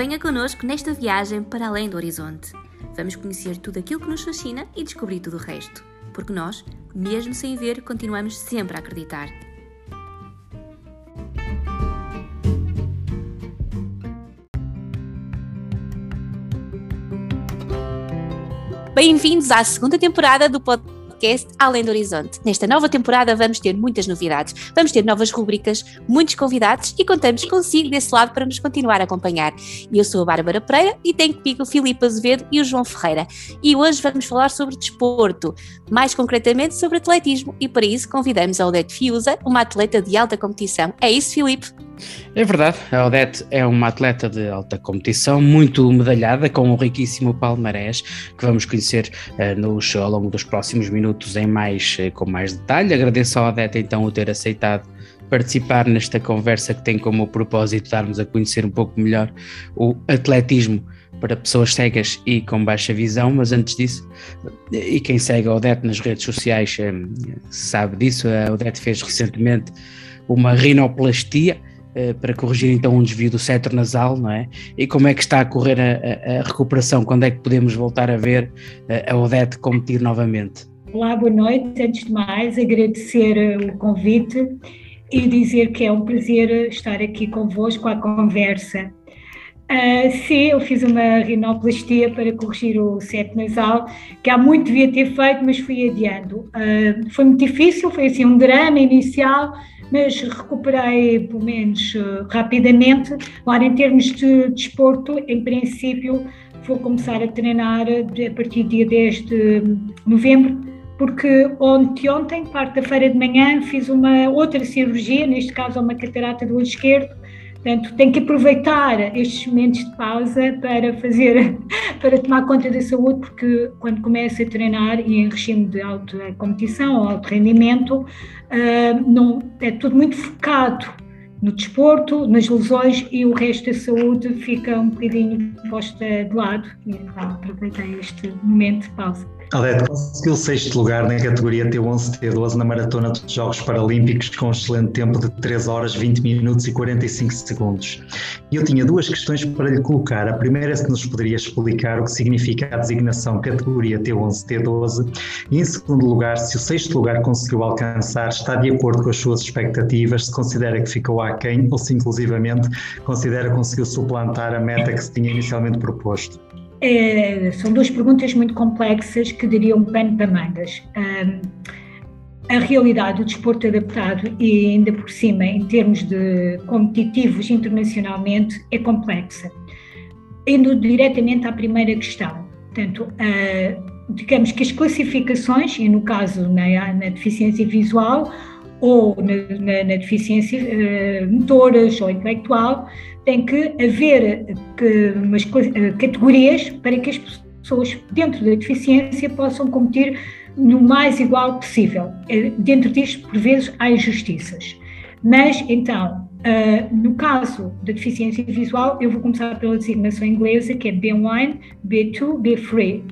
Venha connosco nesta viagem para além do horizonte. Vamos conhecer tudo aquilo que nos fascina e descobrir tudo o resto. Porque nós, mesmo sem ver, continuamos sempre a acreditar. Bem-vindos à segunda temporada do podcast podcast Além do Horizonte. Nesta nova temporada vamos ter muitas novidades, vamos ter novas rubricas, muitos convidados e contamos consigo desse lado para nos continuar a acompanhar. Eu sou a Bárbara Pereira e tenho comigo o Filipe Azevedo e o João Ferreira. E hoje vamos falar sobre desporto, mais concretamente sobre atletismo e para isso convidamos a Odete Fiuza, uma atleta de alta competição. É isso, Filipe? É verdade, a Odete é uma atleta de alta competição, muito medalhada, com um riquíssimo palmarés, que vamos conhecer uh, nos, ao longo dos próximos minutos em mais, uh, com mais detalhe. Agradeço à Odete então o ter aceitado participar nesta conversa que tem como propósito darmos a conhecer um pouco melhor o atletismo para pessoas cegas e com baixa visão, mas antes disso, e quem segue a Odete nas redes sociais eh, sabe disso, a Odete fez recentemente uma rinoplastia, eh, para corrigir então um desvio do cetro nasal, não é? E como é que está a correr a, a, a recuperação? Quando é que podemos voltar a ver eh, a Odete competir novamente? Olá, boa noite. Antes de mais, agradecer eh, o convite e dizer que é um prazer estar aqui convosco à conversa. Uh, sim, eu fiz uma rinoplastia para corrigir o septo nasal, que há muito devia ter feito, mas fui adiando. Uh, foi muito difícil, foi assim um drama inicial, mas recuperei pelo menos uh, rapidamente. Agora, em termos de desporto, em princípio, vou começar a treinar a partir do dia 10 de novembro, porque ontem, ontem, quarta-feira de manhã, fiz uma outra cirurgia, neste caso uma catarata do olho esquerdo, Portanto, tenho que aproveitar estes momentos de pausa para fazer, para tomar conta da saúde, porque quando começo a treinar e em regime de alta competição ou alto rendimento, uh, não, é tudo muito focado no desporto, nas lesões e o resto da saúde fica um bocadinho posta de lado. E então aproveitei este momento de pausa. Alete conseguiu sexto lugar na categoria T11-T12 na Maratona dos Jogos Paralímpicos com um excelente tempo de 3 horas, 20 minutos e 45 segundos. Eu tinha duas questões para lhe colocar. A primeira é se nos poderia explicar o que significa a designação categoria T11-T12 e, em segundo lugar, se o sexto lugar conseguiu alcançar está de acordo com as suas expectativas, se considera que ficou aquém ou se, inclusivamente, considera que conseguiu suplantar a meta que se tinha inicialmente proposto. É, são duas perguntas muito complexas que dariam pano para mangas. Um, a realidade do desporto adaptado e ainda por cima em termos de competitivos internacionalmente é complexa. Indo diretamente à primeira questão, portanto, uh, digamos que as classificações, e no caso na, na deficiência visual ou na, na, na deficiência uh, motoras ou intelectual, tem que haver que, umas eh, categorias para que as pessoas dentro da deficiência possam competir no mais igual possível. Eh, dentro disto, por vezes, há injustiças. Mas, então, uh, no caso da deficiência visual, eu vou começar pela designação inglesa, que é B1, B2, B3,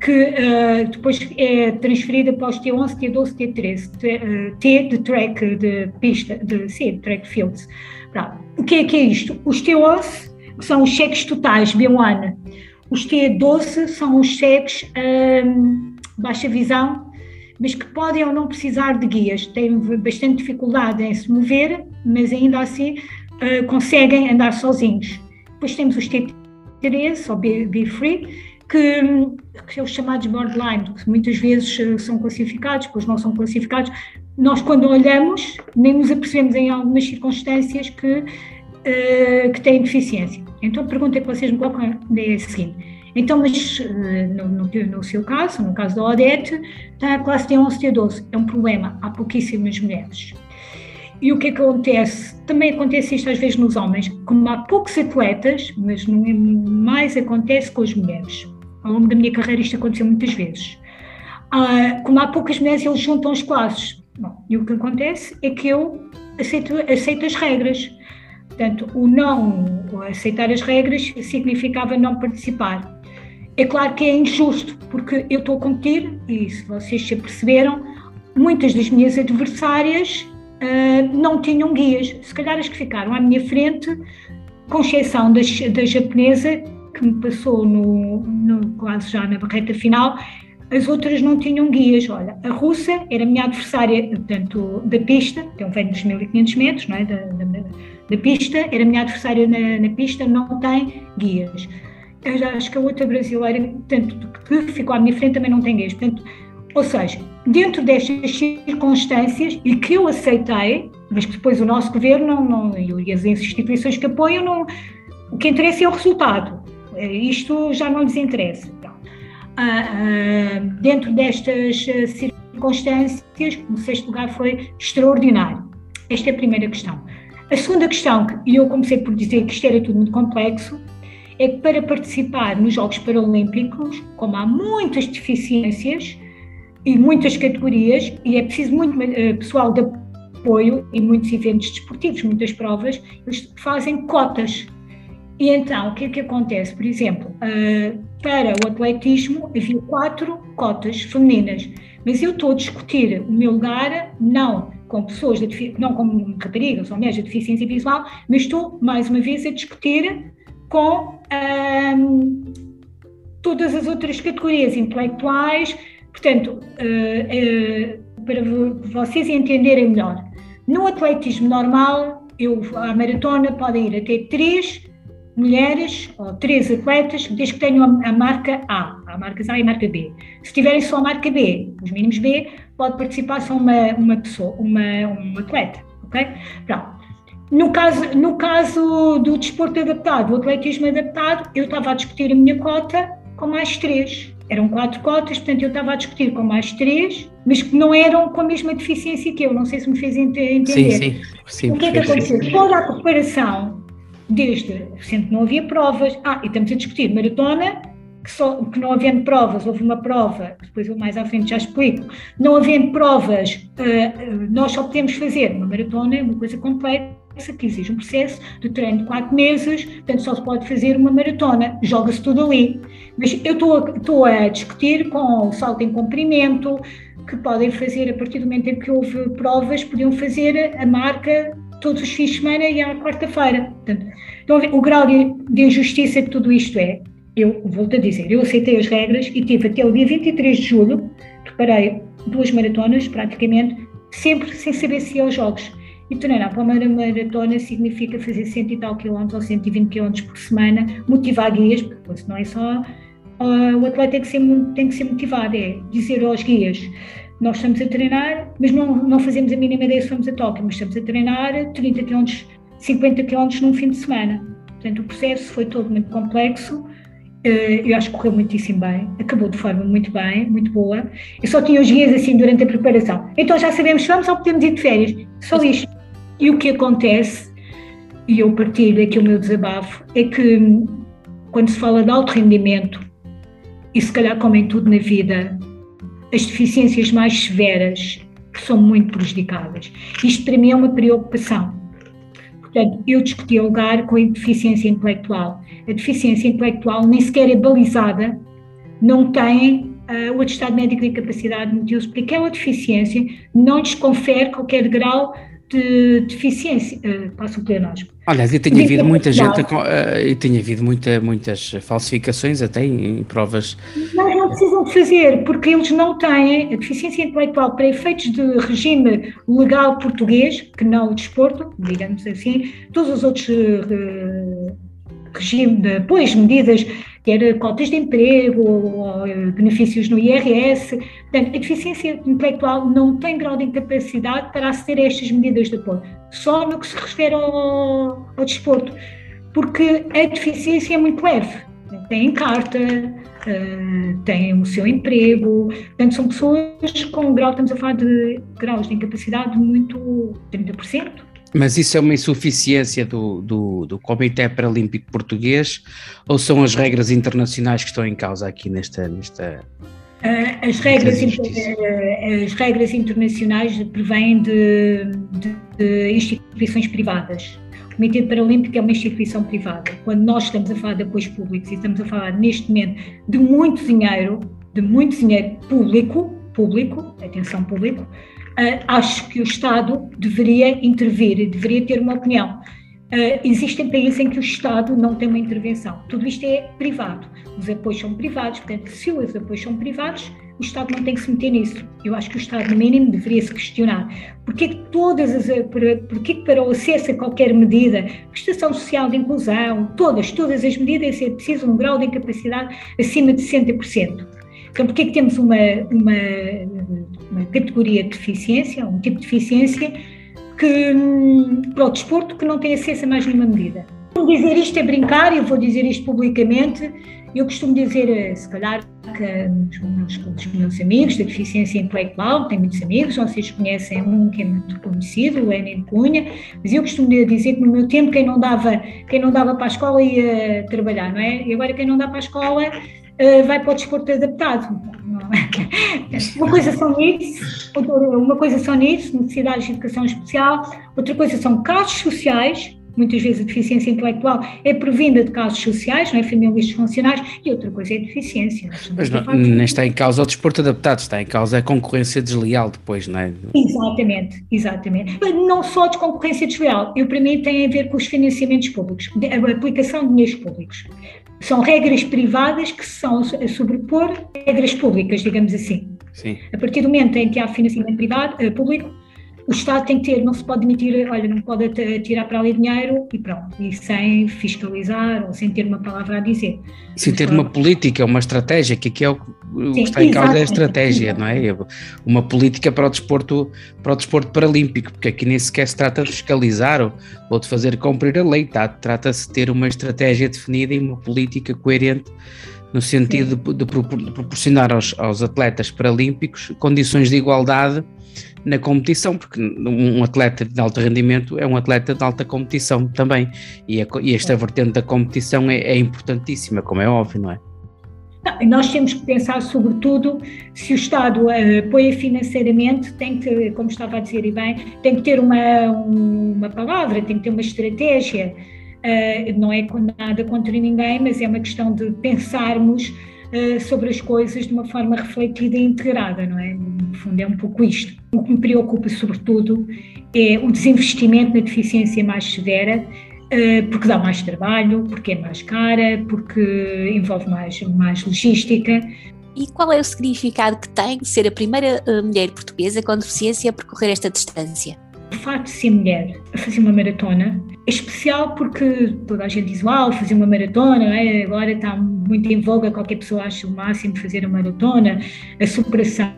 que uh, depois é transferida para os T11, T12, T13, T, T de track de pista, de, sim, track fields. Pronto. O que é que é isto? Os T11 são os cheques totais, B1. Os T12 são os cheques um, baixa visão, mas que podem ou não precisar de guias. Têm bastante dificuldade em se mover, mas ainda assim uh, conseguem andar sozinhos. Depois temos os T13 ou B-Free, que, que são os chamados borderline, que muitas vezes são classificados, depois não são classificados. Nós, quando olhamos, nem nos apercebemos em algumas circunstâncias que uh, que têm deficiência. Então a pergunta que vocês me colocam é a seguinte, então, mas uh, no, no, no, seu caso, no caso da Odete, está a classe T11, T12, é um problema, há pouquíssimas mulheres. E o que é que acontece? Também acontece isto às vezes nos homens, como há poucos atletas, mas é, mais acontece com as mulheres. Ao longo da minha carreira isto aconteceu muitas vezes. Ah, como há poucas mulheres, eles juntam as classes. Bom, e o que acontece é que eu aceito, aceito as regras. Portanto, o não aceitar as regras significava não participar. É claro que é injusto, porque eu estou a competir, e se vocês se perceberam, muitas das minhas adversárias uh, não tinham guias. Se calhar as que ficaram à minha frente com exceção da, japonesa, que me passou no, no, quase já na barreta final, as outras não tinham guias. Olha, a russa era a minha adversária, portanto, da pista, então vem dos 1500 metros, não é? Da, da, da pista, era a minha adversária na, na, pista, não tem guias. Eu já acho que a outra brasileira, portanto, que ficou à minha frente também não tem guias. Portanto, ou seja, dentro destas circunstâncias, e que eu aceitei, mas que depois o nosso governo não, não, e as instituições que apoiam, não, o que interessa é o resultado. É, isto já não lhes interessa. Ah, ah, dentro destas ah, circunstâncias, o sexto lugar foi extraordinário. Esta é a primeira questão. A segunda questão, e eu comecei por dizer que isto era tudo muito complexo, é que para participar nos Jogos Paralímpicos, como há muitas deficiências e muitas categorias, e é preciso muito pessoal de apoio e muitos eventos desportivos, muitas provas, eles fazem cotas e então, o que é que acontece? Por exemplo, para o atletismo havia quatro cotas femininas, mas eu estou a discutir o meu lugar não com pessoas, de, não como raparigas ou mulheres de deficiência visual, mas estou, mais uma vez, a discutir com uh, todas as outras categorias intelectuais, portanto, uh, para vocês entenderem melhor, no atletismo normal, eu, a maratona podem ir até três mulheres ou três atletas, desde que tenham a, marca A, a marca A e a marca B. Se tiverem só a marca B, os mínimos B, pode participar só uma, uma pessoa, uma, um atleta, ok? Pronto. No caso, no caso do desporto adaptado, do atletismo adaptado, eu estava a discutir a minha cota com mais três. Eram quatro cotas, portanto eu estava a discutir com mais três, mas que não eram com a mesma deficiência que eu. Não sei se me fez entender. Sim, sim. sim o que é que aconteceu? Toda a preparação desde sempre não havia provas. Ah, e estamos a discutir maratona, que, só, que não havendo provas, houve uma prova, depois eu mais à frente já explico, não havendo provas, uh, nós só podemos fazer uma maratona, uma coisa complexa, que exige um processo de treino de quatro meses, portanto só se pode fazer uma maratona, joga-se tudo ali. Mas eu estou a discutir com o salto em comprimento, que podem fazer a partir do momento em que houve provas, podiam fazer a marca todos os fins de semana e à quarta-feira. Então, o grau de, de injustiça que tudo isto é, eu volto a dizer, eu aceitei as regras e tive até o dia 23 de julho, preparei duas maratonas praticamente, sempre sem saber se ia aos jogos. E treinar para uma maratona significa fazer 100 e tal quilómetros ou 120 quilómetros por semana, motivar guias, porque não é só uh, o atleta tem que, ser, tem que ser motivado, é dizer aos guias nós estamos a treinar, mas não, não fazemos a mínima ideia se vamos a Tóquio, mas estamos a treinar 30 km, 50 km num fim de semana. Portanto, o processo foi todo muito complexo, eh, eu acho que correu muitíssimo bem, acabou de forma muito bem, muito boa. Eu só tinha os guias assim durante a preparação. Então já sabemos se vamos ou podemos ir de férias, só isto. E o que acontece, e eu partilho aqui o meu desabafo, é que hum, quando se fala de alto rendimento, e se calhar como em tudo na vida, as deficiências mais severas que são muito prejudicadas. Isto para mim é uma preocupação. Portanto, eu discuti o lugar com a deficiência intelectual. A deficiência intelectual nem sequer é balizada, não tem uh, o atestado médico de incapacidade de multiuso, porque aquela deficiência não lhes confere qualquer grau de deficiência, passo o pleonasmo. Aliás, e tinha havido muita gente, e tinha havido muita, muitas falsificações até em, provas. Não, não precisam de fazer, porque eles não têm a deficiência intelectual para efeitos de regime legal português, que não o desporto, digamos assim, todos os outros uh, regime de, pois, medidas quer cotas de emprego, ou, eh, benefícios no IRS. Portanto, a deficiência intelectual não tem grau de incapacidade para aceder a estas medidas de apoio, só no que se refere ao, ao desporto, porque a deficiência é muito leve. Tem carta, uh, têm o seu emprego, portanto, são pessoas com grau, estamos a falar de graus de incapacidade muito 30%. Mas isso é uma insuficiência do, do, do, Comitê Paralímpico Português ou são as regras internacionais que estão em causa aqui nesta. nesta as, regras, uh, as regras internacionais provêm de, de, de, instituições privadas. O Comitê Paralímpico é uma instituição privada. Quando nós estamos a falar de apoios públicos e estamos a falar neste momento de muito dinheiro, de muito dinheiro público, público, atenção público, uh, acho que o Estado deveria intervir e deveria ter uma opinião. Uh, existem países em que o Estado não tem uma intervenção. Tudo isto é privado. Os apoios são privados, portanto, se os apoios são privados, o Estado não tem que se meter nisso. Eu acho que o Estado, no mínimo, deveria se questionar. Porquê que todas as, porquê que para o acesso a qualquer medida, prestação social de inclusão, todas, todas as medidas, é preciso um grau de incapacidade acima de 60%. Então, porquê que temos uma, uma, uma categoria de deficiência, um tipo de deficiência, que, hum, para o desporto que não tem acesso a mais nenhuma medida. Dizer isto é brincar, eu vou dizer isto publicamente. Eu costumo dizer, eh, se calhar, que os meus, os meus amigos da deficiência intelectual, tenho muitos amigos, vocês conhecem um que é muito conhecido, o Lenin Cunha, mas eu costumo dizer que no meu tempo quem não dava, quem não dava para a escola ia trabalhar, não é? E agora quem não dá para a escola uh, vai para o desporto adaptado. Uma coisa são NIDS, uma coisa são NIDS, necessidades de educação especial, outra coisa são casos sociais, muitas vezes a deficiência intelectual é provinda de casos sociais, não é? famílias disfuncionais, e outra coisa é a deficiência. Mas não, nem está em causa o desporto adaptado, está em causa a concorrência desleal depois, não é? Exatamente, exatamente. Mas não só de concorrência desleal, eu para mim tem a ver com os financiamentos públicos, a aplicação de dinheiros públicos. São regras privadas que são a sobrepor regras públicas, digamos assim. Sim. A partir do momento em que há financiamento privado, uh, público, o Estado tem que ter, não se pode demitir, olha, não pode tirar para ali dinheiro e pronto, e sem fiscalizar ou sem ter uma palavra a dizer. Sem ter uma política, uma estratégia, que é o, o que está em causa é a estratégia, não é? Uma política para o desporto, para o desporto paralímpico, porque aqui nem sequer se trata de fiscalizar ou, ou de fazer cumprir a lei, tá? trata-se de ter uma estratégia definida e uma política coerente no sentido de, de, proporcionar aos, aos atletas paralímpicos condições de igualdade na competição, porque um atleta de alto rendimento é um atleta de alta competição também, e, a, e esta vertente da competição é, é importantíssima, como é óbvio, não é? Não, nós temos que pensar, sobretudo, se o Estado uh, apoia financeiramente, tem que, como estava a dizer e bem, tem que ter uma, uma palavra, tem que ter uma estratégia. Uh, não é nada contra ninguém, mas é uma questão de pensarmos uh, sobre as coisas de uma forma refletida e integrada, não é? No fundo, é um pouco isto. O que me preocupa, sobretudo, é o desinvestimento na deficiência mais severa, porque dá mais trabalho, porque é mais cara, porque envolve mais, mais logística. E qual é o significado que tem ser a primeira uh, mulher portuguesa com deficiência a percorrer esta distância? O facto de ser mulher a fazer uma maratona é especial porque toda a gente diz, uau, fazer uma maratona, é? agora está muito em voga, qualquer pessoa acha o máximo fazer a maratona, a superação.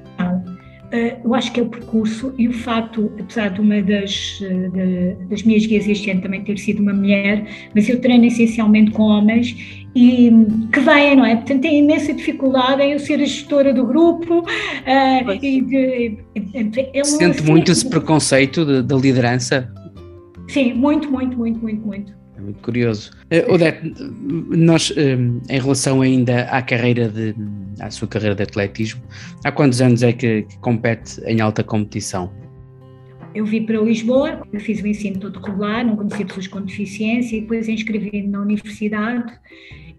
Uh, eu acho que é o percurso e o facto, apesar de uma das, de, das minhas guias este ano também ter sido uma mulher, mas eu treino essencialmente com homens e que vêm, não é? Portanto, tem imensa dificuldade em eu ser a gestora do grupo. Uh, e de, é Sente muito esse preconceito da liderança? Sim, muito, muito, muito, muito, muito. Muito curioso. Uh, Odete, nós, um, em relação ainda à carreira de, à sua carreira de atletismo, há quantos anos é que, que compete em alta competição? Eu vim para Lisboa, eu fiz o ensino todo regular, não conhecia pessoas com deficiência, e depois inscrevi-me na universidade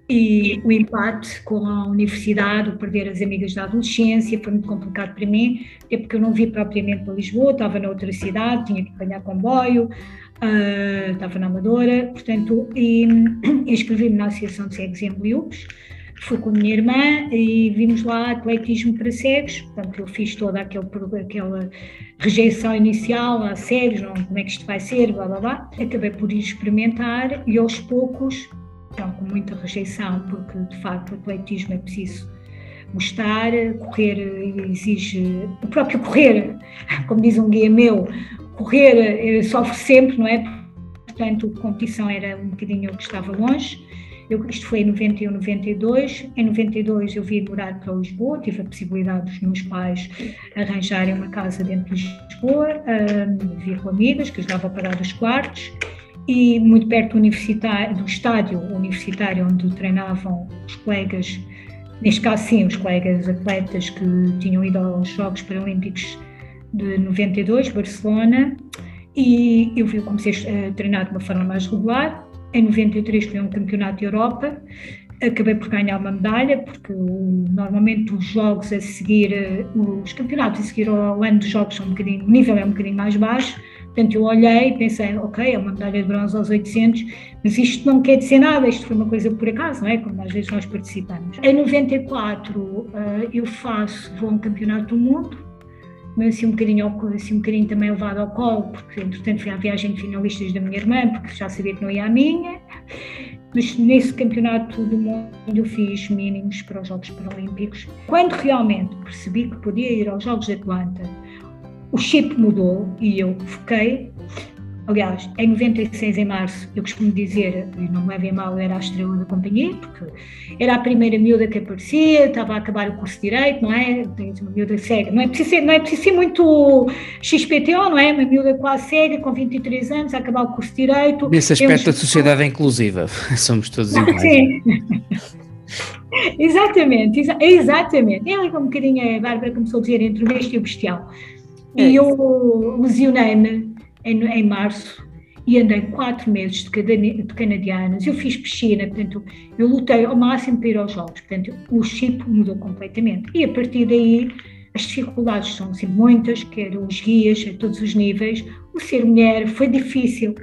e o empate com a universidade, o perder as amigas da adolescência, foi muito complicado para mim, até porque eu não vi propriamente para Lisboa, estava noutra cidade, tinha que apanhar comboio, uh, estava na Amadora, portanto, e, inscrevi-me na Associação de Cegos em Bliúpes, fui com a minha irmã e vimos lá atletismo para cegos, portanto eu fiz toda aquele, aquela rejeição inicial a cegos, não, como é que isto vai ser, blá blá blá, acabei por ir experimentar e aos poucos, então com muita rejeição, porque de facto o atletismo é preciso gostar, correr exige, o próprio correr, como diz um guia meu, correr eh, sofre sempre, não é? Portanto, a competição era um bocadinho o que estava longe. Eu, isto foi em 91, 92. Em 92 eu vim morar para Lisboa, tive a possibilidade dos meus pais arranjarem uma casa dentro de Lisboa, um, vir com amigas, que ajudava a parar os quartos, e muito perto do, universitário, do estádio universitário onde treinavam os colegas, neste caso sim, os colegas atletas que tinham ido aos Jogos Paralímpicos de 92, Barcelona, e eu comecei a treinar de uma forma mais regular. Em 93 foi um campeonato de Europa, acabei por ganhar uma medalha, porque normalmente os jogos a seguir, os campeonatos a seguir ao ano dos jogos são um bocadinho, o nível é um bocadinho mais baixo, Portanto, eu olhei e pensei, ok, é uma medalha de bronze aos 800, mas isto não quer dizer nada, isto foi uma coisa por acaso, não é? Como às vezes nós participamos. Em 94, eh, eu faço, vou a um campeonato do mundo, mas assim um bocadinho, assim um bocadinho também levado ao colo, porque entretanto fui à viagem de finalistas da minha irmã, porque já sabia que não ia à minha. Mas nesse campeonato do mundo eu fiz mínimos para os Jogos Paralímpicos. Quando realmente percebi que podia ir aos Jogos de Atlanta, o chip mudou e eu foquei. Aliás, em 96, em março, eu costumo dizer, e não me levem mal, era a estrela da companhia, porque era a primeira miúda que aparecia, estava a acabar o curso de Direito, não é? Tens uma miúda cega. Não é preciso ser, não é preciso ser muito XPTO, não é? Uma miúda quase cega, com 23 anos, a acabar o curso de Direito. Nesse aspecto, a sociedade é inclusiva. Somos todos iguais. Sim. exatamente, exa exatamente. É um bocadinho a Bárbara começou a dizer entre o besta e o bestial. É e eu lesionei-me em, em, março e andei quatro meses de, canadianas. Eu fiz piscina, portanto, eu lutei ao máximo para ir aos jogos. Portanto, o chip mudou completamente. E a partir daí, as dificuldades são sempre muitas, quer os guias a todos os níveis. O ser mulher foi difícil,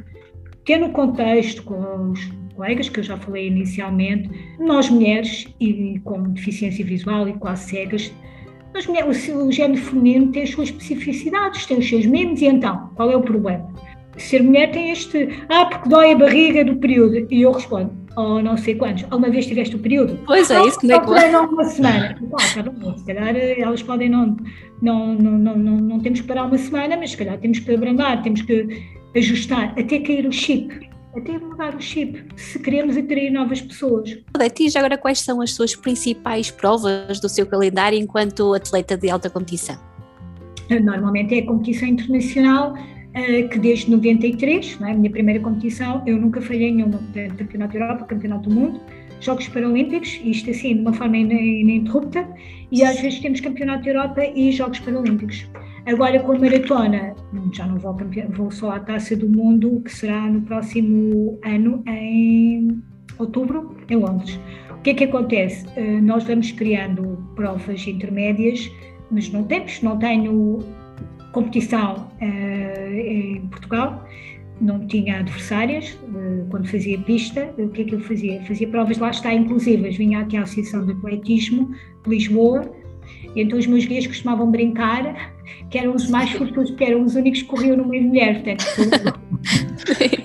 ter no contexto com os colegas que eu já falei inicialmente, nós mulheres e com deficiência visual e quase cegas, mas o, o género feminino tem as suas especificidades, tem os seus mimos, e então, qual é o problema? Ser mulher tem este, ah, porque dói a barriga do período. E eu respondo, oh, não sei quantos, alguma vez tiveste o período? Pois é, isso que é não uma semana. Ah, tá bom, se calhar eh, elas podem não, não, não, não, não, não temos que parar uma semana, mas se calhar temos que abrandar, temos que ajustar, até cair o chip até mudar o chip, se queremos atrair novas pessoas. Já agora quais são as suas principais provas do seu calendário enquanto atleta de alta competição? Normalmente é a competição internacional, eh, que desde 93, é? a minha primeira competição, eu nunca falhei nenhuma, portanto, Campeonato da Europa, Campeonato do Mundo, Jogos Paralímpicos, isto assim de uma forma ininterrupta, e às vezes temos Campeonato da Europa e Jogos Paralímpicos. Agora com a maratona, já não vou, vou só à Taça do Mundo, que será no próximo ano, em outubro, em Londres. O que é que acontece? Eh, nós vamos criando provas intermédias, mas não temos, não tenho competição eh, em Portugal, não tinha adversárias eh, quando fazia pista. O que é que eu fazia? Fazia provas lá está inclusivas. Vinha aqui à Associação de Atletismo de Lisboa então os meus guias costumavam brincar que eram os mais fortunos, porque eram os únicos que corriam no meio mulher. Portanto,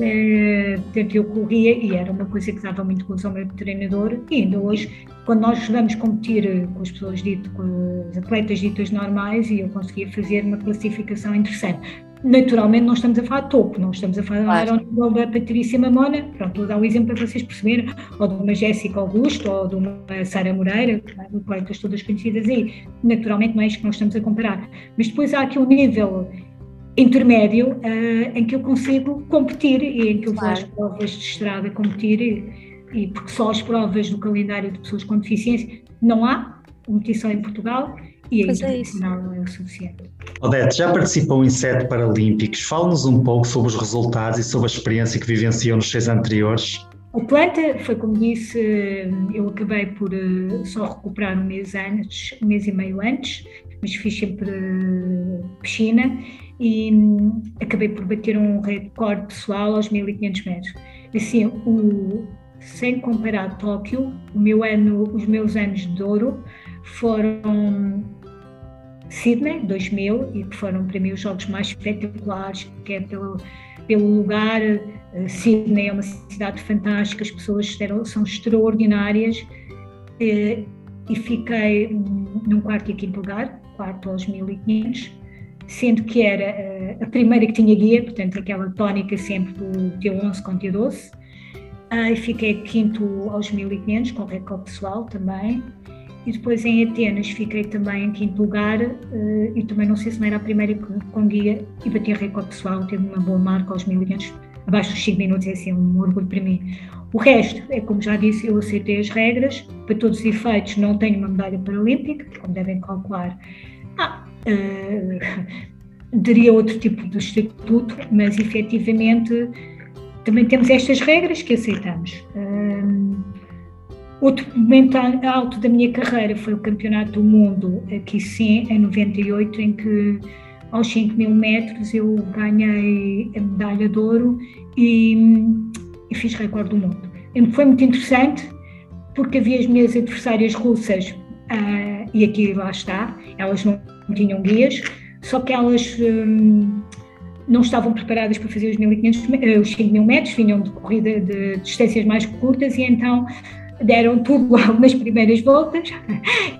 é, portanto, eu corria e era uma coisa que dava muito gozo ao meu treinador. E ainda hoje, quando nós vamos competir com as pessoas ditas, com as atletas ditas normais, e eu conseguia fazer uma classificação interessante naturalmente não estamos a falar de topo, não estamos a falar claro. ao nível da Patrícia Mamona, pronto, vou dar um exemplo para vocês perceberem, ou de uma Jéssica Augusto, ou de uma Sara Moreira, atletas todas conhecidas aí, naturalmente não é isto que nós estamos a comparar, mas depois há aqui um nível intermédio uh, em que eu consigo competir e em que eu claro. vou às provas de estrada competir e, e porque só as provas do calendário de pessoas com deficiência não há competição em Portugal e a é internacional é não é o suficiente. Odete, já participou em sete Paralímpicos. Fale-nos um pouco sobre os resultados e sobre a experiência que vivenciou nos seis anteriores. Atlanta foi como disse, eu acabei por eh, só recuperar um mês antes, um mês e meio antes, mas fiz sempre eh, piscina e hum, acabei por bater um recorde pessoal aos 1500 metros. Assim, o, sem comparar Tóquio, o meu ano, os meus anos de ouro foram Sydney 2000 e que foram para mim os jogos mais espetaculares, que é pelo, pelo lugar. Uh, Sydney é uma cidade fantástica, as pessoas são extraordinárias uh, e fiquei num quarto e quinto lugar, quarto aos 1500, sendo que era uh, a primeira que tinha guia, portanto aquela tónica sempre do T11 com T12. Uh, fiquei quinto aos 1500 com recorde pessoal também e depois em Atenas fiquei também em quinto lugar uh, e também não sei se não era a primeira com guia e bati recorde pessoal, teve uma boa marca aos 1500, abaixo dos 5 minutos, é assim um orgulho para mim. O resto, é como já disse, eu aceitei as regras, para todos os efeitos não tenho uma medalha paralímpica, como devem calcular. Ah, daria outro tipo de estatuto, mas efetivamente também temos estas regras que aceitamos. Uh, Outro momento alto da minha carreira foi o Campeonato do Mundo, aqui sim, em 98, em que aos 5 mil metros eu ganhei a medalha de ouro e, e fiz recorde do mundo. E foi muito interessante porque havia as minhas adversárias russas uh, e aqui lá está, elas não tinham guias, só que elas um, não estavam preparadas para fazer os, 1500, eh, os 5 mil metros, vinham de corrida de distâncias mais curtas e então deram tudo logo nas primeiras voltas.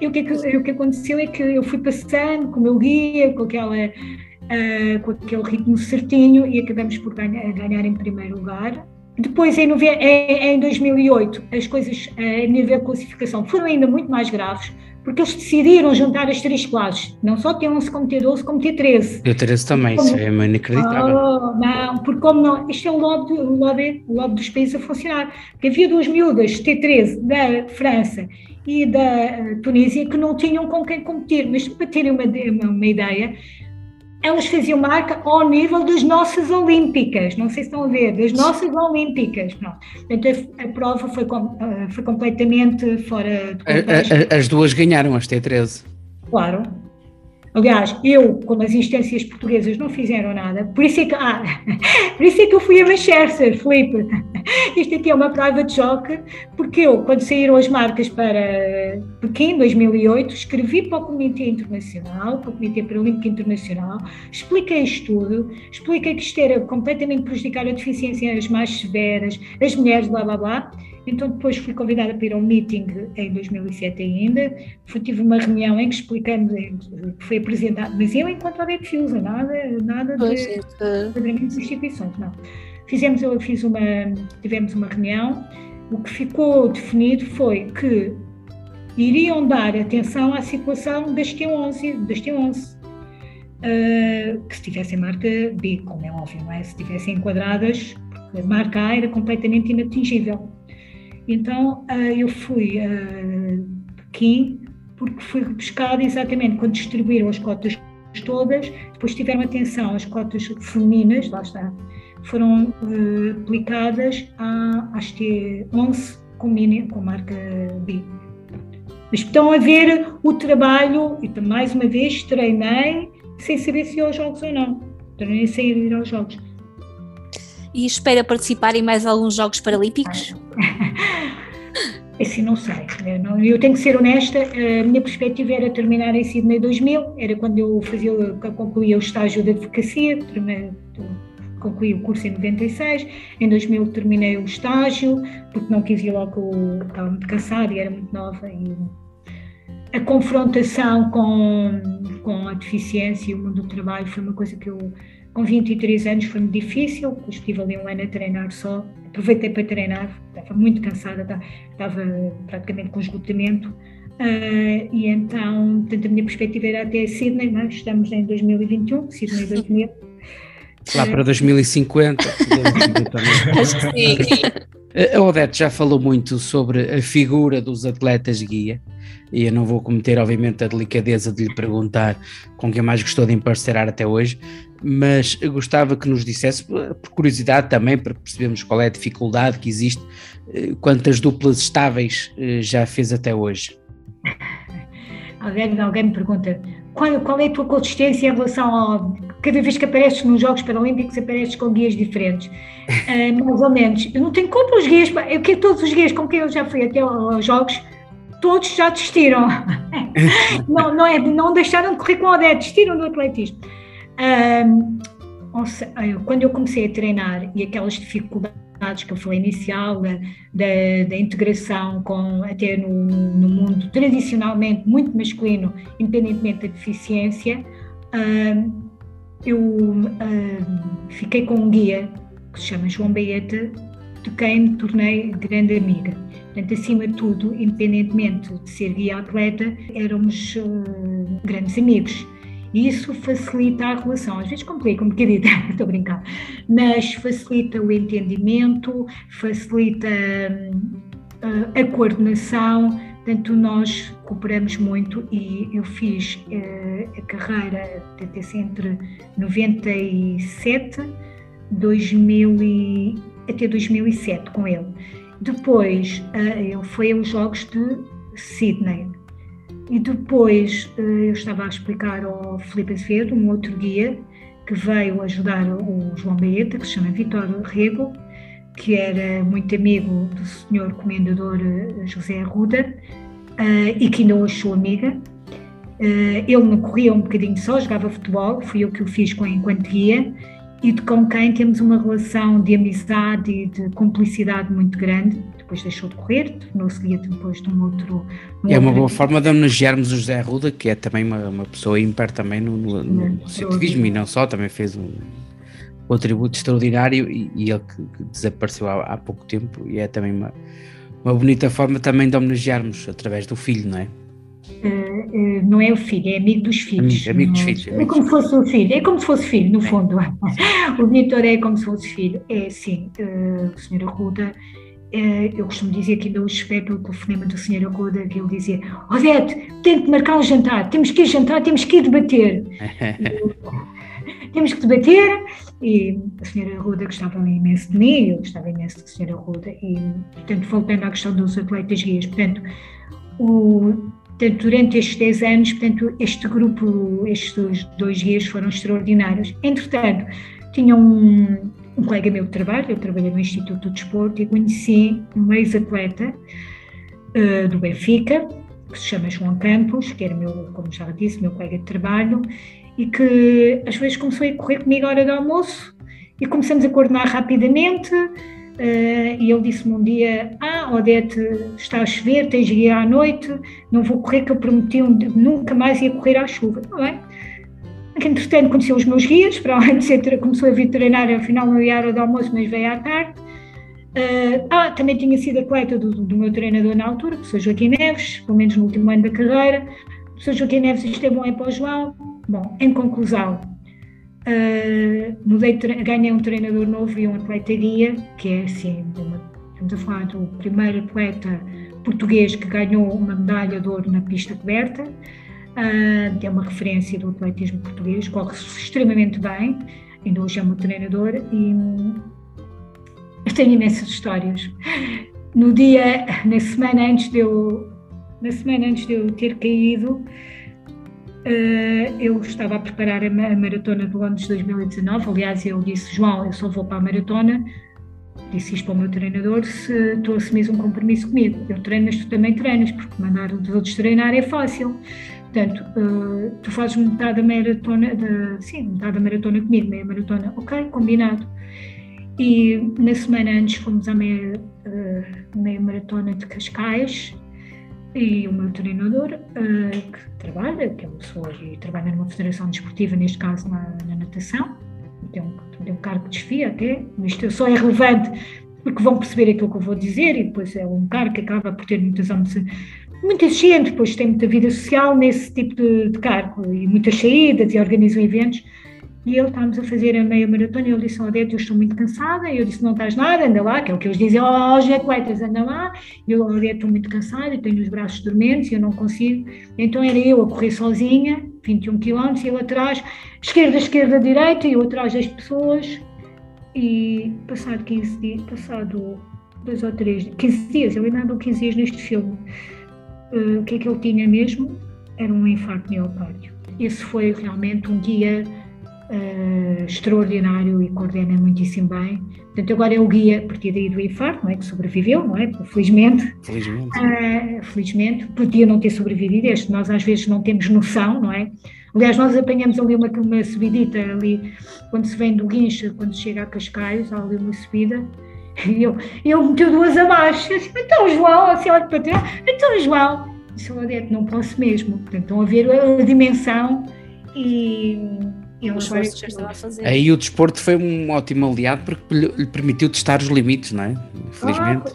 E o que, é o que aconteceu é que eu fui passando com o meu guia, com, aquela, uh, com aquele ritmo certinho e acabamos por ganhar, ganhar em primeiro lugar. Depois, em, em 2008, as coisas a nível de classificação foram ainda muito mais graves, porque eles decidiram juntar as três classes, não só T11 como T12, como T13. T13 também, como, isso é inacreditável. Oh, não, porque como não, isto é o lobby, o, lobby, o lobby dos países a funcionar, porque havia duas miúdas T13 da França e da eh, Tunísia que não tinham com quem competir, mas para terem uma, uma, uma ideia, elas faziam marca ao nível das nossas olímpicas, não sei se estão a ver, das nossas olímpicas. Pronto. Portanto, a, a prova foi, com, uh, foi completamente fora de contexto. As duas ganharam as T13. Claro, Aliás, eu, como as instâncias portuguesas não fizeram nada, por isso é que, ah, por isso é que eu fui a Manchester, Felipe. Isto aqui é uma prova de choque, porque eu, quando saíram as marcas para Pequim, 2008, escrevi para o Comitê Internacional, para o Comitê Paralímpico Internacional, expliquei isto tudo, expliquei que isto era completamente prejudicar a deficiências mais severas, as mulheres, blá blá blá, então depois fui convidada para ir a um meeting em 2007 ainda, fui, tive uma reunião em que explicamos, que foi apresentado, mas eu enquanto a Fusa, nada, nada de quadramentos de instituições, não. Fizemos, eu fiz uma, tivemos uma reunião, o que ficou definido foi que iriam dar atenção à situação das T11, das T11 uh, que se tivessem marca B, como é óbvio, não é? Se tivessem enquadradas, porque a marca A era completamente inatingível. Então uh, eu fui a Pequim porque fui buscada exatamente quando distribuíram as cotas todas, depois tiveram atenção às cotas femininas, lá está, foram uh, aplicadas à, às T11 com, mini, com marca B. Mas estão a ver o trabalho, e mais uma vez treinei sem saber se ia aos jogos ou não. Treinei sem ir aos jogos. E espera participar em mais alguns Jogos Paralímpicos? Assim, não sei. Eu tenho que ser honesta, a minha perspectiva era terminar em Sydney 2000, era quando eu fazia, concluía o estágio de advocacia, concluí o curso em 96, em 2000 terminei o estágio, porque não quis ir logo, estava muito cansada e era muito nova e a confrontação com, com a deficiência e o mundo do trabalho foi uma coisa que eu com 23 anos foi muito difícil, depois estive ali um ano a treinar só, aproveitei para treinar, estava muito cansada, estava praticamente com esgotamento, uh, e então, portanto, a minha perspectiva era até Sydney, mas é? estamos em 2021, Sydney 2000. Lá para 2050, Acho que sim. A Odete já falou muito sobre a figura dos atletas guia e eu não vou cometer, obviamente, a delicadeza de lhe perguntar com quem mais gostou de emparcerar até hoje, mas gostava que nos dissesse, por curiosidade também, para percebermos qual é a dificuldade que existe, eh, quantas duplas estáveis eh, já fez até hoje. Alguém, alguém me pergunta qual, qual, é a tua consistência em relação ao. Cada vez que apareces nos Jogos Paralímpicos, apareces com guias diferentes. Uh, mais ou menos. Eu não tenho conta os guias, eu que todos os guias com quem eu já fui até aos Jogos, todos já desistiram. não, não, é, não deixaram de correr com o Odete, desistiram do atletismo. Um, quando eu comecei a treinar e aquelas dificuldades que eu falei inicial da, da, da integração com até no, no, mundo tradicionalmente muito masculino, independentemente da deficiência, um, eu um, fiquei com um guia que se chama João Baeta, de quem me tornei grande amiga. Portanto, acima de tudo, independentemente de ser guia atleta, éramos uh, grandes amigos. E isso facilita a relação. Às vezes complica um bocadinho, estou a brincar, mas facilita o entendimento, facilita uh, a coordenação. Portanto, nós cooperamos muito e eu fiz uh, a carreira até entre 97 2000 e, até 2007 com ele. Depois, uh, ele foi aos Jogos de Sydney e depois eu estava a explicar ao Felipe Azevedo, um outro guia, que veio ajudar o João Baeta, que se chama Vitor Rego, que era muito amigo do senhor comendador José Arruda e que ainda hoje sou amiga. ele me corria um bocadinho só, jogava futebol, fui eu que o fiz com, enquanto guia, e de com quem temos uma relação de amizade e de cumplicidade muito grande. Depois deixou de correr, tornou-se guia depois de um outro. Um é uma boa forma de homenagearmos o José Arruda, que é também uma, uma pessoa ímpar também no, no, no cientificismo e não só, também fez um contributo extraordinário e, e ele que, que desapareceu há, há, pouco tempo e é também uma, uma bonita forma também de homenagearmos através do filho, não é? Uh, uh, não é o filho, é amigo dos filhos. Amigo, amigo dos filhos. É, é como se fosse o filho, é como se fosse filho, no é. fundo. o Vitor é como se fosse filho. É sim, uh, o Sr. Arruda, eu costumo dizer que ainda hoje espero o telefonema do Sr. Arruda, que ele dizia: Odete, tem que marcar um jantar, temos que ir jantar, temos que ir debater. temos que debater. E a senhora Arruda gostava imenso de mim, eu gostava imenso da senhora Arruda. E, portanto, voltando à questão dos atletas guias, portanto, o, Portanto, durante estes 10 anos, portanto, este grupo, estes dois guias foram extraordinários. Entretanto, tinha um, um colega meu de trabalho, eu trabalhei no Instituto do Desporto e conheci um ex-atleta uh, do Benfica, que se chama João Campos, que era meu, como já disse, meu colega de trabalho, e que às vezes começou a correr comigo à hora do almoço e começamos a coordenar rapidamente Uh, e ele disse-me um dia: Ah, Odete, está a chover, tens de ir à noite, não vou correr, que eu prometi um, nunca mais ia correr à chuva. Não é? Entretanto, conheceu os meus guias, para além de ser, começou a vir treinar, afinal não ia à hora do almoço, mas veio à tarde. Uh, ah, também tinha sido atleta do, do, meu treinador na altura, o professor Joaquim Neves, pelo menos no último ano da carreira. O Joaquim Neves, é bom, é para o João. Bom, em conclusão, Uh, mudei, ganhei um treinador novo e um atleta guia, que é assim, uma, estamos a falar do primeiro atleta português que ganhou uma medalha de ouro na pista coberta, uh, é uma referência do atletismo português, corre-se extremamente bem, ainda hoje é meu treinador e eu tenho imensas histórias. No dia, na semana antes de eu, na semana antes de eu ter caído, eu estava a preparar a, maratona de Londres 2019. Aliás, eu disse, João, eu só vou para a maratona. Disse isto para o meu treinador: se tu assumis um compromisso comigo, eu treino, mas tu também treinas, porque mandar os outros treinar é fácil. Portanto, uh, tu fazes metade da maratona, de, sim, metade da maratona comigo, meia maratona, ok, combinado. E na semana antes fomos à meia, uh, meia maratona de Cascais, e o meu treinador, uh, que trabalha, que é uma pessoa que trabalha numa federação desportiva, neste caso na, na natação, tem um, tem um cargo de desfia até, isto só é relevante porque vão perceber aquilo que eu vou dizer e depois é um cargo que acaba por ter muitas muito exigente, depois tem muita vida social nesse tipo de, de cargo e muitas saídas e organizam eventos e ele estávamos a fazer a meia maratona e ele disse, Odete, eu estou muito cansada. E eu disse, não estás nada, anda lá, que é o que eles dizem, oh, os atletas, anda lá. E eu, Odete, estou muito cansada, e tenho os braços dormentes, e eu não consigo. Então era eu a correr sozinha, 21 km, e ele atrás, esquerda, esquerda, direita, e eu atrás das pessoas. E passado 15 dias, passado dois ou três, 15 dias, eu lembro 15 dias neste filme, uh, o que é que ele tinha mesmo? Era um infarto miocárdio. Esse foi realmente um dia uh, extraordinário e coordena muitíssimo bem. Portanto, agora é o guia a partir daí do infarto, não é? Que sobreviveu, não é? Felizmente. Felizmente. Uh, felizmente. Podia não ter sobrevivido, este nós às vezes não temos noção, não é? Aliás, nós apanhamos ali uma, uma subidita ali, quando se vem do guincho, quando se chega a Cascais, há ali uma subida, e eu, eu meteu duas abaixo. Eu disse, então, João, assim, olha para trás, então, João, disse, Odete, não posso mesmo. Portanto, estão a ver a dimensão e fazer. Aí o desporto foi um ótimo aliado porque lhe permitiu testar os limites, não é? Infelizmente.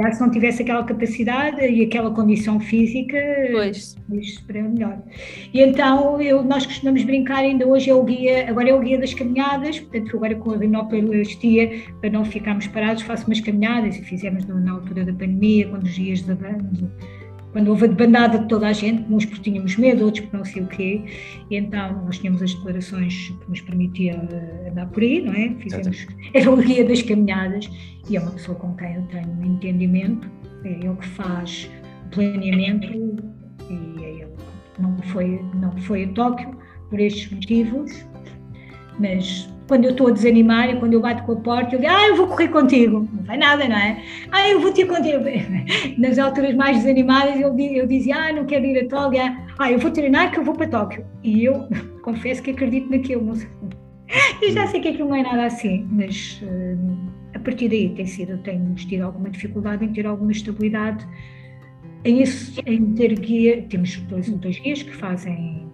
Ah, se não tivesse aquela capacidade e aquela condição física, pois. para melhor. E então eu, nós costumamos brincar, ainda hoje é o guia, agora é o guia das caminhadas, portanto agora com a rinoplastia, para não ficarmos parados, faço umas caminhadas e fizemos na altura da pandemia, quando os dias da quando houve a debandada de toda a gente, uns porque tínhamos medo, outros porque não sei o quê, e então nós tínhamos as declarações que nos permitia eh, andar por aí, não é? Fizemos, era o guia das caminhadas, e é uma pessoa com quem eu tenho um entendimento, é ele que faz planeamento, e ele não foi, não foi a Tóquio por estes motivos, mas quando eu estou a desanimar e quando eu bato com a porta, eu digo, ah, eu vou correr contigo. Não vai nada, não é? Ah, eu vou ter contigo. Nas alturas mais desanimadas, eu, eu dizia, ah, não quero ir a Tóquio. Ah, eu vou treinar que eu vou para Tóquio. E eu confesso que acredito naquilo. Não. Eu já sei que aquilo não é nada assim, mas uh, a partir daí tem sido, tenho tido alguma dificuldade em ter alguma estabilidade em, isso, em ter guia. Temos dois, dois guias que fazem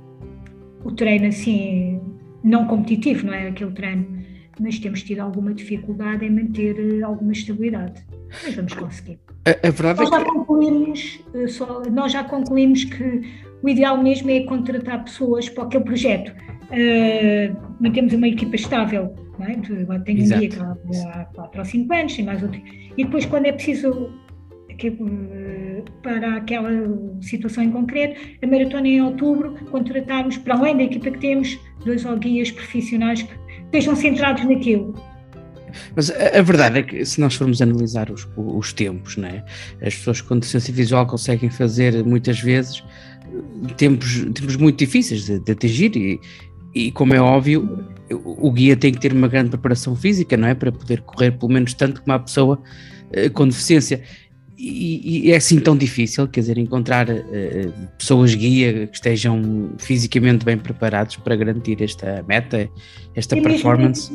o treino assim não competitivo, não é aquele treino, mas temos tido alguma dificuldade em manter eh, alguma estabilidade. Mas vamos conseguir. A, a verdade nós, é já concluímos, eh, só, nós já concluímos que o ideal mesmo é contratar pessoas para aquele projeto. Uh, mantemos uma equipa estável, não é? tenho um dia que há 4 ou 5 anos, tem mais outro. E depois, quando é preciso para aquela situação em concreto, a maratona em outubro, contratarmos, para além da equipa que temos, dois ou guias profissionais que estejam centrados naquilo. Mas a, a, verdade é que se nós formos analisar os, os tempos, né, as pessoas com deficiência visual conseguem fazer muitas vezes tempos, tempos muito difíceis de, de atingir e, e, como é óbvio, o, guia tem que ter uma grande preparação física, não é? Para poder correr pelo menos tanto como a pessoa uh, com deficiência. E, e, é assim tão difícil, quer dizer, encontrar uh, pessoas guia que estejam fisicamente bem preparados para garantir esta meta, esta é performance?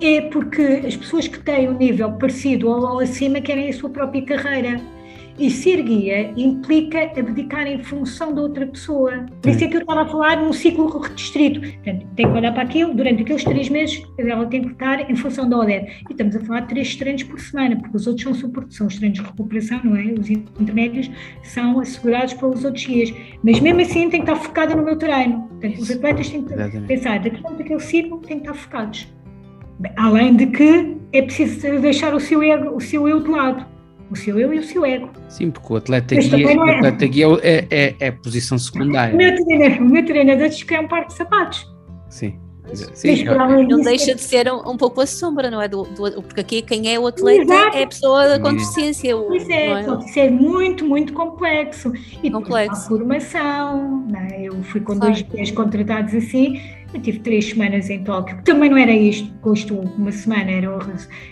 É porque as pessoas que têm um nível parecido ou acima querem a sua própria carreira. E ser guia implica abdicar em função da outra pessoa. Por isso é que eu estava a falar num ciclo restrito. Portanto, tem que olhar para aquilo, durante aqueles três meses, ela tem que estar em função da ODED. E estamos a falar de três treinos por semana, porque os outros são suporte, são os treinos de recuperação, não é? Os intermédios são assegurados pelos outros guias. Mas mesmo assim tem que estar focada no meu treino. Portanto, os atletas têm que Exatamente. pensar, daqui daquele ciclo, têm que estar focados. Além de que é preciso deixar o seu, ego, o seu eu de lado o seu eu e o seu ego. Sim, porque o atleta guia, é. o atleta guia é, é, é, posição secundária. O meu treinador, o meu treinador diz que é um par de sapatos. Sim. Sim, não deixa de ser um, um, pouco a sombra, não é? Do, do, porque aqui quem é o atleta Exato. é a pessoa com deficiência. Isso é, é? isso é muito, muito complexo. E complexo. a formação, é? eu fui com claro. dois pés contratados assim, eu tive três semanas em Tóquio, que também não era isto, custo uma semana, era o,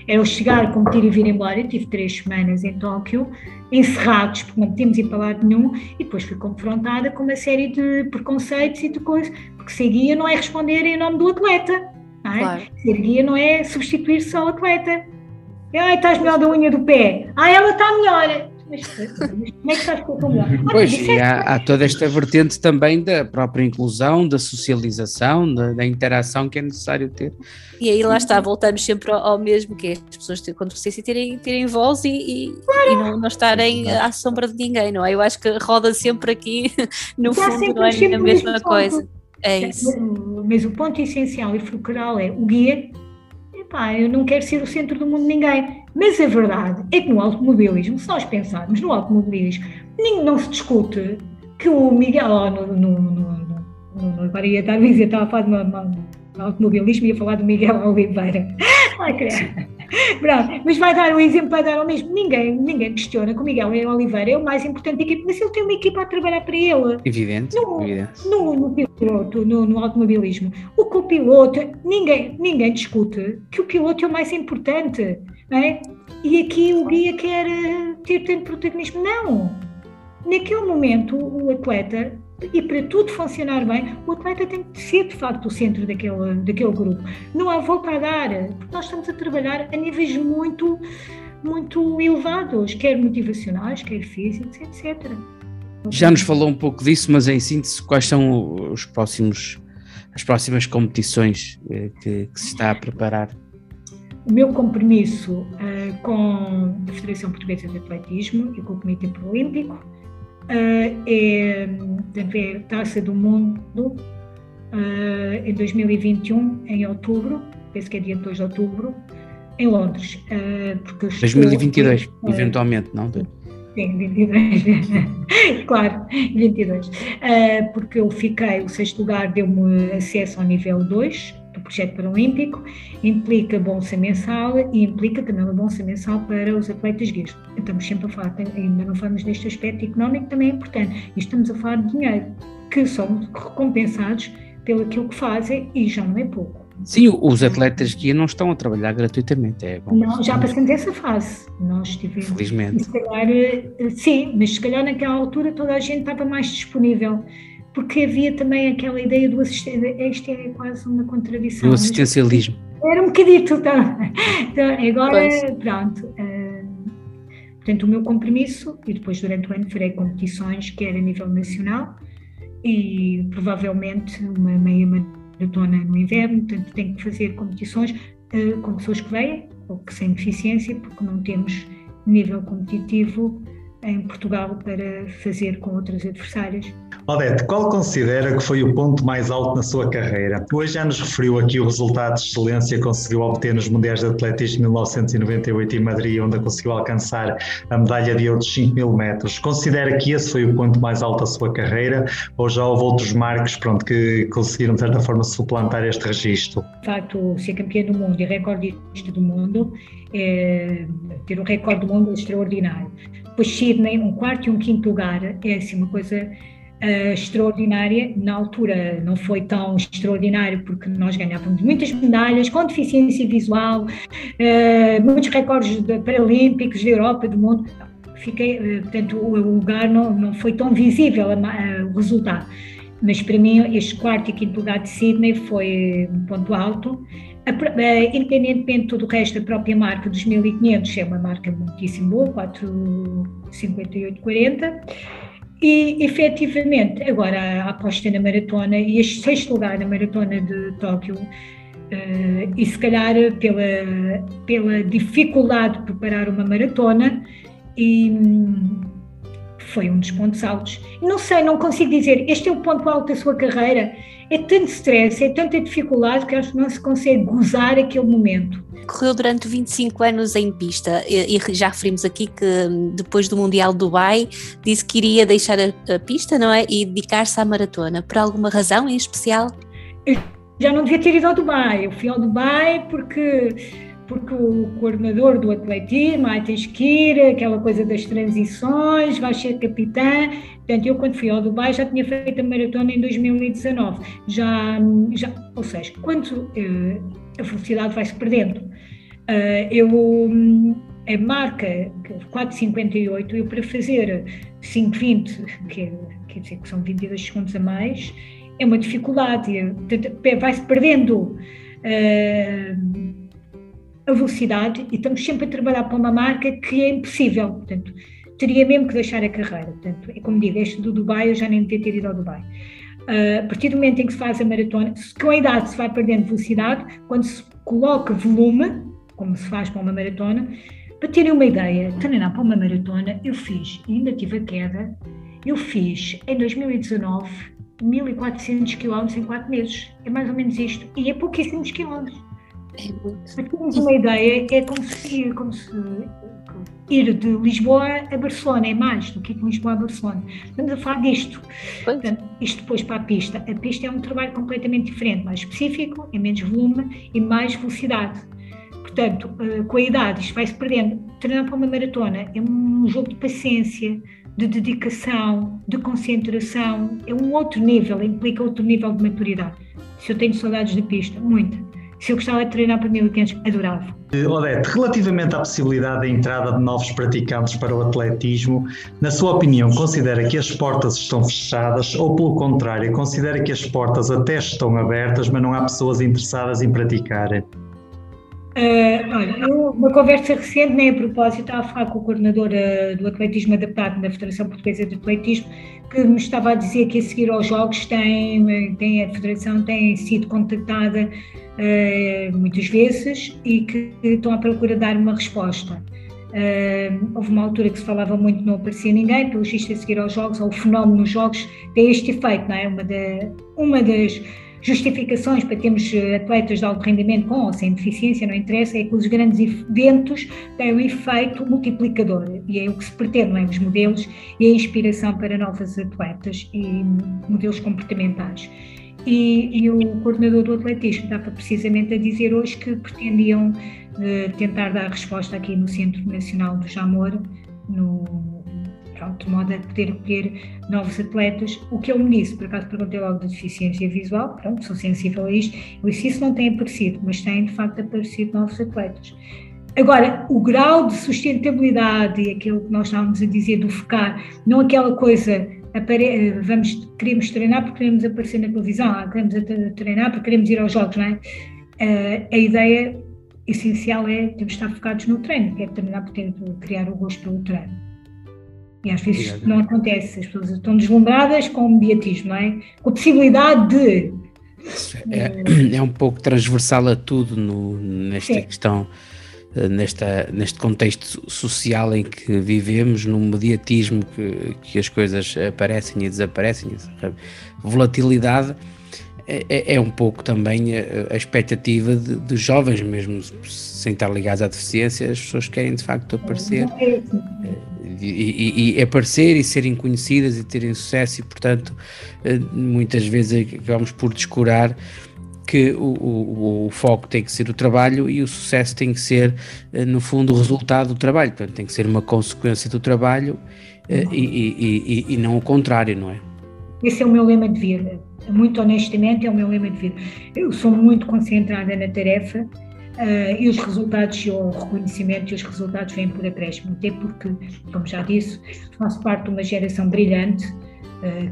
era o chegar, competir e vir embora. Eu tive três semanas em Tóquio, encerrados, porque não tínhamos ir para lado nenhum, e depois fui confrontada com uma série de preconceitos e de coisas, porque ser guia não é responder em nome do atleta. Não é? Claro. Ser guia não é substituir só o atleta. Ai, estás melhor da unha do pé. Ah, ela está melhor mas, como é que estás com a Pois, e há, há, toda esta vertente também da própria inclusão, da socialização, da, da, interação que é necessário ter. E aí lá está, voltamos sempre ao, ao mesmo, que é as pessoas com deficiência terem, terem voz e, e, claro. e não, não, estarem à sombra de ninguém, não é? Eu acho que roda sempre aqui, no fundo, não é a mesma coisa. É isso. Mas o ponto essencial e fulcral é o guia pá, eu não quero ser o centro do mundo de ninguém. Mas a verdade é que no automobilismo, se nós pensarmos no automobilismo, não se discute que o Miguel, oh, no, no, no, no, agora ia estar a dizer, estava a falar de automobilismo e ia falar do Miguel Oliveira. Ai, creio. Pronto, mas vai dar o exemplo, vai dar ao mesmo. Ninguém, ninguém questiona que o Miguel Oliveira é o mais importante da equipe, mas ele tem uma equipa a trabalhar para ele. Evidente. No, evidente. no, no piloto, no, no, automobilismo. O que o piloto, ninguém, ninguém discute que o piloto é o mais importante. É? E aqui o guia quer eh, ter tanto protagonismo. Não! Naquele momento, o atleta e para tudo funcionar bem, o atleta tem que ser de facto o centro daquele, daquele grupo. Não há volta a dar, porque nós estamos a trabalhar a níveis muito, muito elevados, quer motivacionais, quer físicos, etc. Já nos falou um pouco disso, mas em síntese, quais são os próximos, as próximas competições eh, que, que se está a preparar? O meu compromisso uh, com a Federação Portuguesa de Atletismo e com o Comitê Paralímpico uh, é a Taça do Mundo uh, em 2021, em outubro, penso que é dia 2 de outubro, em Londres. Porque 2022, estou, eventualmente, não? Sim, 22, claro, 22. porque eu fiquei, o sexto lugar deu-me acesso ao nível 2, do projeto paralímpico, implica bolsa mensal e implica também uma bolsa mensal para os atletas guias. Estamos sempre a falar, ainda não falamos neste aspecto económico, também é importante, e estamos a falar de dinheiro, que são recompensados pelo aquilo que fazem e já não é pouco. Sim, os atletas guia não estão a trabalhar gratuitamente. É bom, não, já passamos essa fase. Nós tivemos. Felizmente. Se calhar, eh, sim, mas se calhar naquela altura toda a gente estava mais disponível. Porque havia também aquela ideia do assistente. Isto é quase uma contradição. Do assistencialismo. Era um bocadito. Tá? Então, agora, pois. pronto. Uh, portanto, o meu compromisso, e depois durante o ano farei competições, quer a nível nacional, e provavelmente uma meia maratona no inverno, portanto tem que fazer competições uh, com pessoas que vêm ou que sem deficiência, porque não temos nível competitivo em Portugal para fazer com outras adversárias. Odete, qual considera que foi o ponto mais alto na sua carreira? Hoje já nos referiu aqui o resultado de excelência que conseguiu obter nos Mundiais de Atletismo de 1998 em Madrid, onde conseguiu alcançar a medalha de ouro dos 5 mil metros. Considera que esse foi o ponto mais alto da sua carreira ou já houve outros marcos pronto, que conseguiram, de certa forma, suplantar este registro? De facto, ser campeã do mundo e recordista do mundo, é, ter o recorde do mundo é extraordinário. Depois Sydney, um quarto e um quinto lugar, é assim uma coisa uh, extraordinária. Na altura não foi tão extraordinário porque nós ganhávamos muitas medalhas com deficiência visual, uh, muitos recordes de, paralímpicos da Europa, do mundo. Fiquei, uh, portanto, o, lugar não, não foi tão visível o resultado. Mas para mim, este quarto e quinto lugar de Sydney foi um ponto alto. Independentemente de todo o resto, a própria marca dos 1500 é uma marca muitíssimo boa, 4,58,40. E efetivamente, agora a aposta na maratona e este sexto lugar na maratona de Tóquio, uh, e se calhar pela, pela dificuldade de preparar uma maratona, e um, foi um dos pontos altos. Não sei, não consigo dizer, este é o ponto alto da sua carreira. É tanto stress, é tanta dificuldade que acho que não se consegue gozar aquele momento correu durante 25 anos em pista e, e, já referimos aqui que hum, depois do Mundial de Dubai disse que iria deixar a, a pista, não é? E dedicar-se à maratona. Por alguma razão em especial? Eu já não devia ter ido ao Dubai. Eu fui ao Dubai porque porque o coordenador do atletismo, aí tens que ir, aquela coisa das transições, vais ser capitã. Portanto, eu quando fui ao Dubai já tinha feito a maratona em 2019. Já, já, ou seja, quando uh, a velocidade vai-se perdendo. Uh, eu, a marca 4,58, eu para fazer 5,20, que é, quer dizer que são 22 segundos a mais, é uma dificuldade, vai-se perdendo. Uh, a velocidade e estamos sempre a trabalhar para uma marca que é impossível. Portanto, teria mesmo que deixar a carreira. Portanto, é como digo, este do Dubai, eu já nem devia ter ido ao Dubai. Uh, a partir do momento em que se faz a maratona, com a idade se vai perdendo velocidade, quando se coloca volume, como se faz para uma maratona, para terem uma ideia, treinar para uma maratona, eu fiz, ainda tive a queda, eu fiz em 2019 1400 km em 4 meses. É mais ou menos isto. E é pouquíssimos quilómetros. É muito. Para termos uma ideia, é como se, como se ir de Lisboa a Barcelona, é mais do que de Lisboa a Barcelona. Estamos a falar disto. Portanto, isto depois para a pista. A pista é um trabalho completamente diferente, mais específico, é menos volume e mais velocidade. Portanto, eh, com a idade, isto vai-se perdendo. Treinar para uma maratona é um jogo de paciência, de dedicação, de concentração, é um outro nível, implica outro nível de maturidade. Se eu tenho saudades de pista, muita se eu gostava de treinar para 1500, adorava. Odete, relativamente à possibilidade da entrada de novos praticantes para o atletismo, na sua opinião, considera que as portas estão fechadas ou, pelo contrário, considera que as portas até estão abertas, mas não há pessoas interessadas em praticar? Uh, olha, uma conversa recente, nem a propósito, estava a falar com o coordenador uh, do atletismo adaptado da Federação Portuguesa de Atletismo, que me estava a dizer que a seguir aos Jogos tem, tem a Federação tem sido contactada uh, muitas vezes e que estão à procura de dar uma resposta. houve uma altura que se falava muito não aparecia ninguém, pelo visto a seguir aos Jogos, ou o fenómeno nos Jogos tem este efeito, não é? Uma, uma das justificações para termos eh, atletas de alto rendimento com ou sem deficiência, não interessa, é que os grandes eventos têm um efeito multiplicador e é o que se pretende, não é? Os modelos e a inspiração para novas atletas e modelos comportamentais. E, e, o coordenador do atletismo estava precisamente a dizer hoje que pretendiam uh, tentar dar resposta aqui no Centro Nacional do Jamor, no, pronto, de modo a poder recolher novos atletas. O que ele me disse, por acaso perguntei logo da deficiência visual, pronto, sou sensível a isto, eu disse isso não tem aparecido, mas tem de facto aparecido novos atletas. Agora, o grau de sustentabilidade e aquilo que nós estávamos a dizer do focar, não aquela coisa, vamos, queremos treinar porque queremos aparecer na televisão, ah, queremos treinar porque queremos ir aos jogos, não é? Uh, a ideia essencial é temos de estar focados no treino, que é treinar porque criar o gosto pelo treino. E às vezes Obrigado. não acontece, as pessoas estão deslumbradas com o mediatismo, não é? Com a possibilidade de. É, é um pouco transversal a tudo no, nesta Sim. questão nesta, neste contexto social em que vivemos, num mediatismo que, que as coisas aparecem e desaparecem, volatilidade é, é, é um pouco também a, a expectativa de, de, jovens, mesmo sem estar ligados à deficiência, as pessoas querem de facto aparecer eh, e, e, e aparecer e serem conhecidas e terem sucesso, e portanto, eh, muitas vezes acabamos por descurar que o, o, o, foco tem que ser o trabalho e o sucesso tem que ser, eh, no fundo, o resultado do trabalho. Portanto, tem que ser uma consequência do trabalho eh, e, e, e, e não o contrário, não é? Esse é o meu lema de vida. Muito honestamente, é o meu lema de vida. Eu sou muito concentrada na tarefa uh, e os resultados, o reconhecimento e os resultados vêm por acréscimo. Até porque, como já disse, faço parte de uma geração brilhante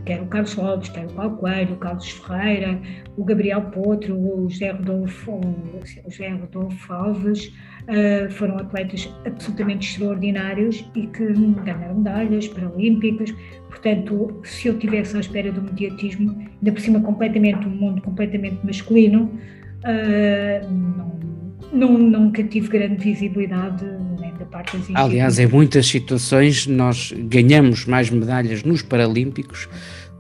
quer o Carlos Lopes, quer o Paulo Coelho, o Carlos Ferreira, o Gabriel Potro, o José Rodolfo, o José Rodolfo Alves, uh, foram atletas absolutamente extraordinários e que ganharam medalhas paralímpicas. Portanto, se eu tivesse à espera do mediatismo, ainda por cima completamente, um mundo completamente masculino, uh, não, não, nunca tive grande visibilidade da parte das Aliás, em muitas situações nós ganhamos mais medalhas nos Paralímpicos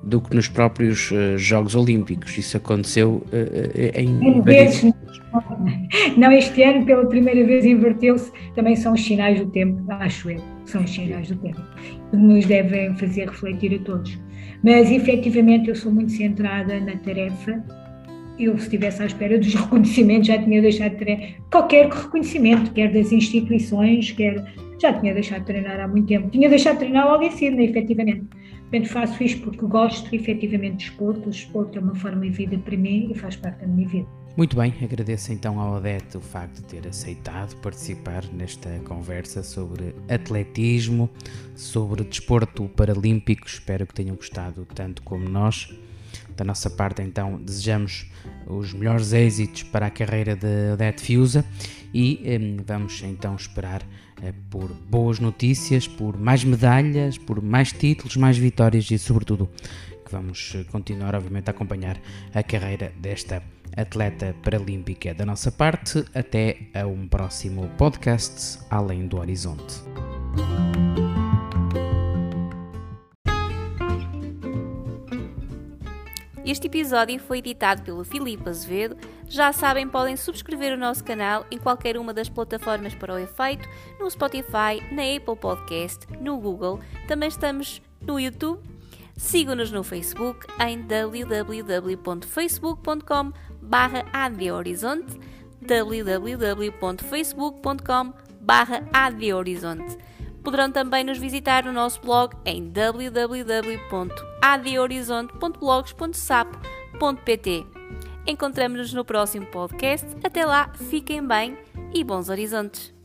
do que nos próprios uh, Jogos Olímpicos. Isso aconteceu uh, em. Vezes, não, este ano, pela primeira vez, inverteu-se. Também são os sinais do tempo, acho eu. São os sinais do tempo. Que nos devem fazer refletir a todos. Mas, efetivamente, eu sou muito centrada na tarefa eu, se estivesse à espera dos reconhecimentos, já tinha deixado de treinar. Qualquer reconhecimento, quer das instituições, quer. Já tinha deixado de treinar há muito tempo. Tinha deixado de treinar logo em cima, efetivamente. Portanto, faço isto porque gosto efetivamente de esporte. O esporte é uma forma de vida para mim e faz parte da minha vida. Muito bem, agradeço então ao Odete o facto de ter aceitado participar nesta conversa sobre atletismo, sobre desporto paralímpico. Espero que tenham gostado tanto como nós. Da nossa parte, então, desejamos os melhores êxitos para a carreira de Odete Fiusa e vamos então esperar eh, por boas notícias, por mais medalhas, por mais títulos, mais vitórias e, sobretudo, que vamos eh, continuar, obviamente, a acompanhar a carreira desta atleta paralímpica. Da nossa parte, até a um próximo podcast Além do Horizonte. Este episódio foi editado pelo Filipe Azevedo. Já sabem, podem subscrever o nosso canal em qualquer uma das plataformas para o efeito, no Spotify, na Apple Podcast, no Google. Também estamos no YouTube. Sigam-nos no Facebook em www.facebook.com barra www.facebook.com barra Poderão também nos visitar no nosso blog em www.adhorizonte.blogs.sapo.pt. Encontramos-nos no próximo podcast. Até lá, fiquem bem e bons horizontes!